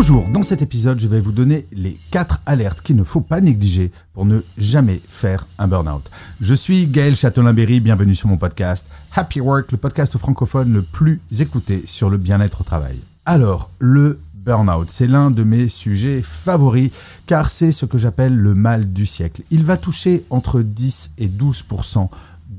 Bonjour, dans cet épisode, je vais vous donner les 4 alertes qu'il ne faut pas négliger pour ne jamais faire un burn-out. Je suis Gaël Châtelain-Berry, bienvenue sur mon podcast Happy Work, le podcast francophone le plus écouté sur le bien-être au travail. Alors, le burn-out, c'est l'un de mes sujets favoris car c'est ce que j'appelle le mal du siècle. Il va toucher entre 10 et 12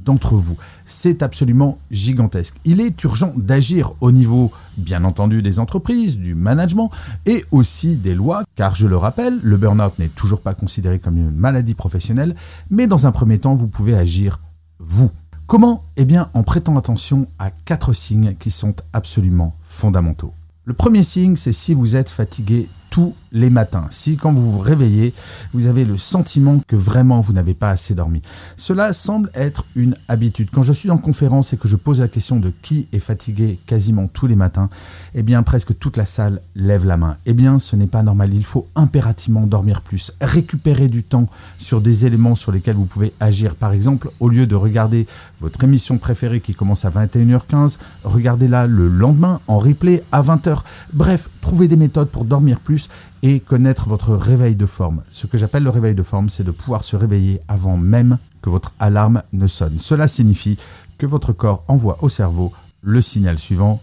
d'entre vous. C'est absolument gigantesque. Il est urgent d'agir au niveau, bien entendu, des entreprises, du management et aussi des lois, car je le rappelle, le burn-out n'est toujours pas considéré comme une maladie professionnelle, mais dans un premier temps, vous pouvez agir vous. Comment? Eh bien, en prêtant attention à quatre signes qui sont absolument fondamentaux. Le premier signe, c'est si vous êtes fatigué tous les matins. Si quand vous vous réveillez, vous avez le sentiment que vraiment vous n'avez pas assez dormi. Cela semble être une habitude. Quand je suis en conférence et que je pose la question de qui est fatigué quasiment tous les matins, eh bien presque toute la salle lève la main. Eh bien ce n'est pas normal. Il faut impérativement dormir plus, récupérer du temps sur des éléments sur lesquels vous pouvez agir. Par exemple, au lieu de regarder votre émission préférée qui commence à 21h15, regardez-la le lendemain en replay à 20h. Bref, trouvez des méthodes pour dormir plus et connaître votre réveil de forme. Ce que j'appelle le réveil de forme, c'est de pouvoir se réveiller avant même que votre alarme ne sonne. Cela signifie que votre corps envoie au cerveau le signal suivant,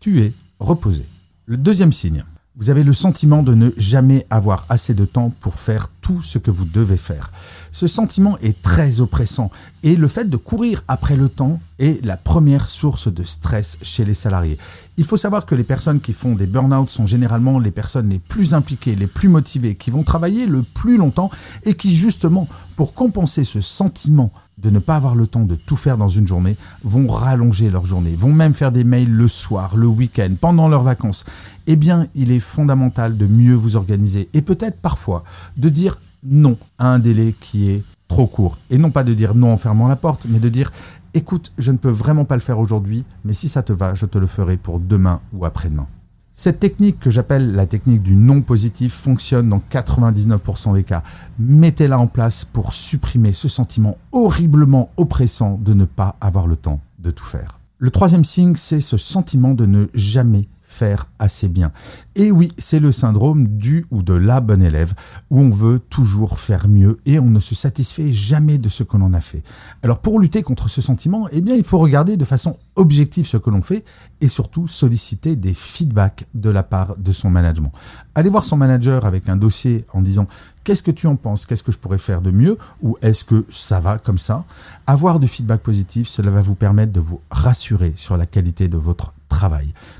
tu es reposé. Le deuxième signe, vous avez le sentiment de ne jamais avoir assez de temps pour faire tout ce que vous devez faire. Ce sentiment est très oppressant et le fait de courir après le temps est la première source de stress chez les salariés. Il faut savoir que les personnes qui font des burn-out sont généralement les personnes les plus impliquées, les plus motivées, qui vont travailler le plus longtemps et qui justement, pour compenser ce sentiment de ne pas avoir le temps de tout faire dans une journée, vont rallonger leur journée, vont même faire des mails le soir, le week-end, pendant leurs vacances. Eh bien, il est fondamental de mieux vous organiser et peut-être parfois de dire non à un délai qui est trop court. Et non pas de dire non en fermant la porte, mais de dire écoute, je ne peux vraiment pas le faire aujourd'hui, mais si ça te va, je te le ferai pour demain ou après-demain. Cette technique que j'appelle la technique du non positif fonctionne dans 99% des cas. Mettez-la en place pour supprimer ce sentiment horriblement oppressant de ne pas avoir le temps de tout faire. Le troisième signe, c'est ce sentiment de ne jamais faire assez bien. Et oui, c'est le syndrome du ou de la bonne élève, où on veut toujours faire mieux et on ne se satisfait jamais de ce que l'on a fait. Alors pour lutter contre ce sentiment, eh bien il faut regarder de façon objective ce que l'on fait et surtout solliciter des feedbacks de la part de son management. Allez voir son manager avec un dossier en disant qu'est-ce que tu en penses, qu'est-ce que je pourrais faire de mieux? Ou est-ce que ça va comme ça? Avoir du feedback positif, cela va vous permettre de vous rassurer sur la qualité de votre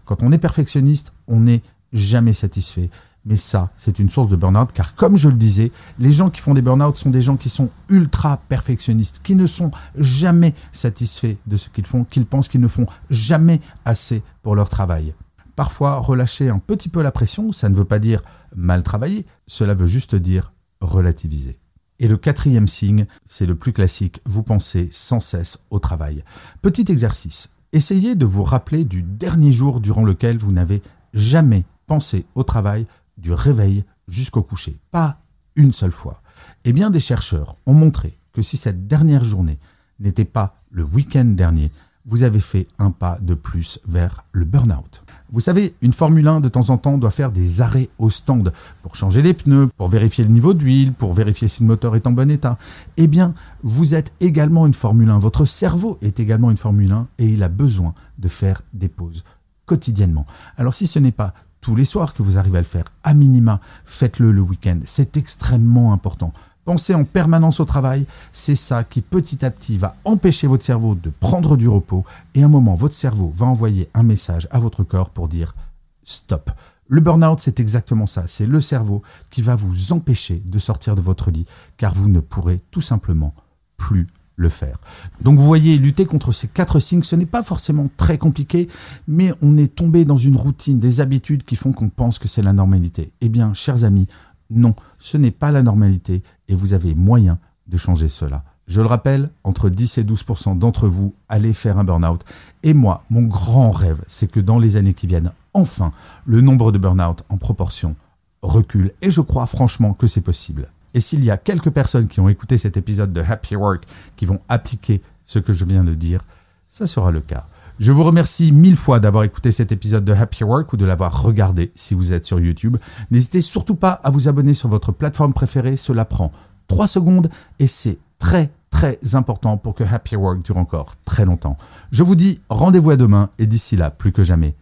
Quand on est perfectionniste, on n'est jamais satisfait. Mais ça, c'est une source de burn-out, car comme je le disais, les gens qui font des burn-out sont des gens qui sont ultra perfectionnistes, qui ne sont jamais satisfaits de ce qu'ils font, qu'ils pensent qu'ils ne font jamais assez pour leur travail. Parfois, relâcher un petit peu la pression, ça ne veut pas dire mal travailler, cela veut juste dire relativiser. Et le quatrième signe, c'est le plus classique, vous pensez sans cesse au travail. Petit exercice, Essayez de vous rappeler du dernier jour durant lequel vous n'avez jamais pensé au travail du réveil jusqu'au coucher. Pas une seule fois. Eh bien, des chercheurs ont montré que si cette dernière journée n'était pas le week-end dernier, vous avez fait un pas de plus vers le burn-out. Vous savez, une Formule 1 de temps en temps doit faire des arrêts au stand pour changer les pneus, pour vérifier le niveau d'huile, pour vérifier si le moteur est en bon état. Eh bien, vous êtes également une Formule 1. Votre cerveau est également une Formule 1 et il a besoin de faire des pauses quotidiennement. Alors si ce n'est pas tous les soirs que vous arrivez à le faire, à minima, faites-le le week-end. C'est extrêmement important. Pensez en permanence au travail, c'est ça qui petit à petit va empêcher votre cerveau de prendre du repos et à un moment votre cerveau va envoyer un message à votre corps pour dire stop. Le burn-out, c'est exactement ça, c'est le cerveau qui va vous empêcher de sortir de votre lit car vous ne pourrez tout simplement plus le faire. Donc vous voyez, lutter contre ces quatre signes, ce n'est pas forcément très compliqué, mais on est tombé dans une routine, des habitudes qui font qu'on pense que c'est la normalité. Eh bien, chers amis, non, ce n'est pas la normalité et vous avez moyen de changer cela. Je le rappelle, entre 10 et 12% d'entre vous allez faire un burn-out. Et moi, mon grand rêve, c'est que dans les années qui viennent, enfin, le nombre de burn-out en proportion recule. Et je crois franchement que c'est possible. Et s'il y a quelques personnes qui ont écouté cet épisode de Happy Work qui vont appliquer ce que je viens de dire, ça sera le cas. Je vous remercie mille fois d'avoir écouté cet épisode de Happy Work ou de l'avoir regardé si vous êtes sur YouTube. N'hésitez surtout pas à vous abonner sur votre plateforme préférée, cela prend 3 secondes et c'est très très important pour que Happy Work dure encore très longtemps. Je vous dis rendez-vous à demain et d'ici là, plus que jamais,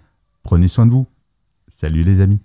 prenez soin de vous. Salut les amis.